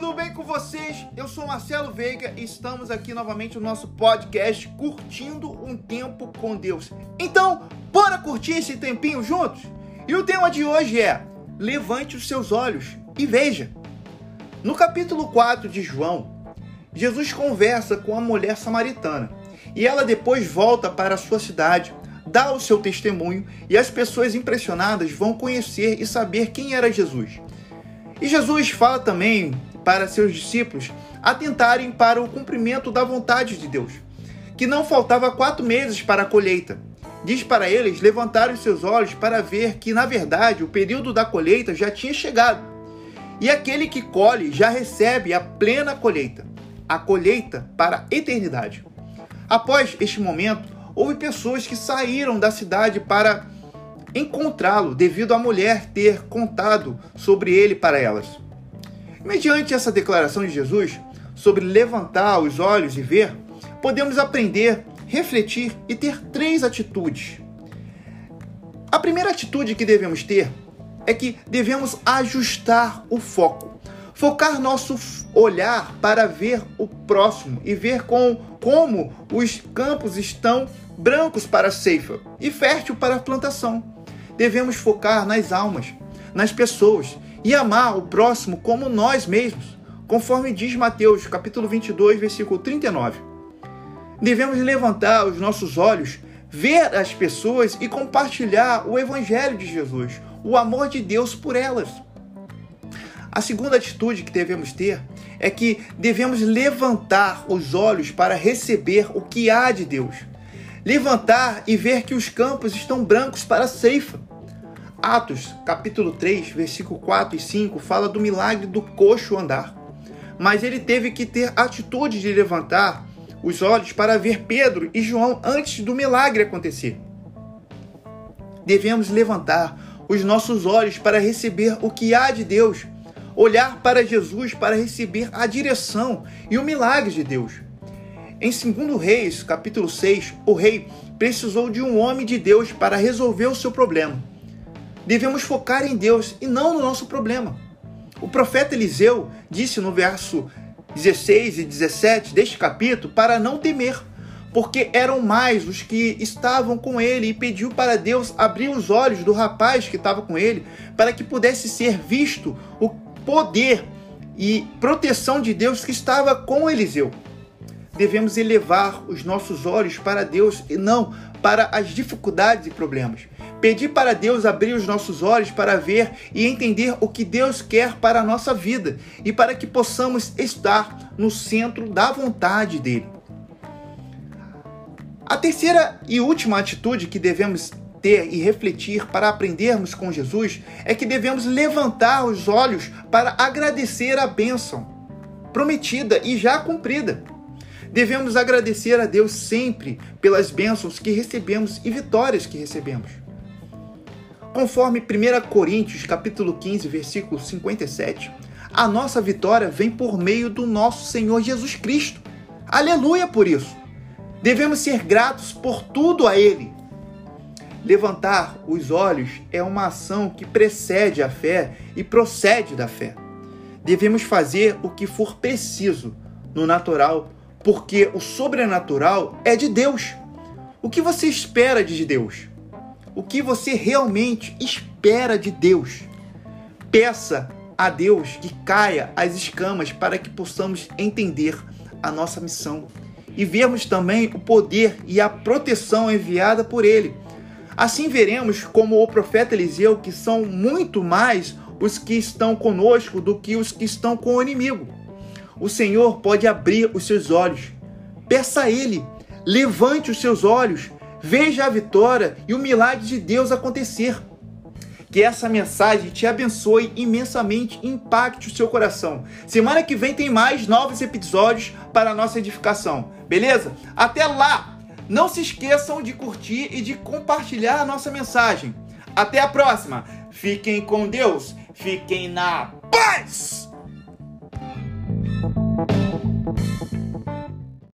tudo bem com vocês? Eu sou Marcelo Veiga e estamos aqui novamente no nosso podcast Curtindo um Tempo com Deus. Então, bora curtir esse tempinho juntos? E o tema de hoje é: Levante os seus olhos e veja. No capítulo 4 de João, Jesus conversa com a mulher samaritana e ela depois volta para a sua cidade, dá o seu testemunho e as pessoas impressionadas vão conhecer e saber quem era Jesus. E Jesus fala também para seus discípulos atentarem para o cumprimento da vontade de Deus, que não faltava quatro meses para a colheita. Diz para eles levantarem seus olhos para ver que, na verdade, o período da colheita já tinha chegado. E aquele que colhe já recebe a plena colheita, a colheita para a eternidade. Após este momento, houve pessoas que saíram da cidade para encontrá-lo devido à mulher ter contado sobre ele para elas. Mediante essa declaração de Jesus sobre levantar os olhos e ver, podemos aprender, refletir e ter três atitudes. A primeira atitude que devemos ter é que devemos ajustar o foco. Focar nosso olhar para ver o próximo e ver com, como os campos estão brancos para a ceifa e fértil para a plantação devemos focar nas almas, nas pessoas e amar o próximo como nós mesmos, conforme diz Mateus, capítulo 22, versículo 39. Devemos levantar os nossos olhos, ver as pessoas e compartilhar o evangelho de Jesus, o amor de Deus por elas. A segunda atitude que devemos ter é que devemos levantar os olhos para receber o que há de Deus. Levantar e ver que os campos estão brancos para a ceifa. Atos, capítulo 3, versículo 4 e 5, fala do milagre do coxo andar. Mas ele teve que ter atitude de levantar os olhos para ver Pedro e João antes do milagre acontecer. Devemos levantar os nossos olhos para receber o que há de Deus, olhar para Jesus para receber a direção e o milagre de Deus. Em 2 Reis, capítulo 6, o rei precisou de um homem de Deus para resolver o seu problema devemos focar em Deus e não no nosso problema. O profeta Eliseu disse no verso 16 e 17 deste capítulo para não temer, porque eram mais os que estavam com ele e pediu para Deus abrir os olhos do rapaz que estava com ele para que pudesse ser visto o poder e proteção de Deus que estava com Eliseu. Devemos elevar os nossos olhos para Deus e não para as dificuldades e problemas. Pedir para Deus abrir os nossos olhos para ver e entender o que Deus quer para a nossa vida e para que possamos estar no centro da vontade dele. A terceira e última atitude que devemos ter e refletir para aprendermos com Jesus é que devemos levantar os olhos para agradecer a bênção prometida e já cumprida. Devemos agradecer a Deus sempre pelas bênçãos que recebemos e vitórias que recebemos. Conforme 1 Coríntios, capítulo 15, versículo 57, a nossa vitória vem por meio do nosso Senhor Jesus Cristo. Aleluia por isso. Devemos ser gratos por tudo a ele. Levantar os olhos é uma ação que precede a fé e procede da fé. Devemos fazer o que for preciso no natural, porque o sobrenatural é de Deus. O que você espera de Deus? o que você realmente espera de Deus. Peça a Deus que caia as escamas para que possamos entender a nossa missão e vermos também o poder e a proteção enviada por Ele. Assim veremos como o profeta Eliseu que são muito mais os que estão conosco do que os que estão com o inimigo. O Senhor pode abrir os seus olhos. Peça a Ele, levante os seus olhos, Veja a vitória e o milagre de Deus acontecer. Que essa mensagem te abençoe imensamente e impacte o seu coração. Semana que vem tem mais novos episódios para nossa edificação. Beleza? Até lá! Não se esqueçam de curtir e de compartilhar a nossa mensagem. Até a próxima! Fiquem com Deus, fiquem na paz!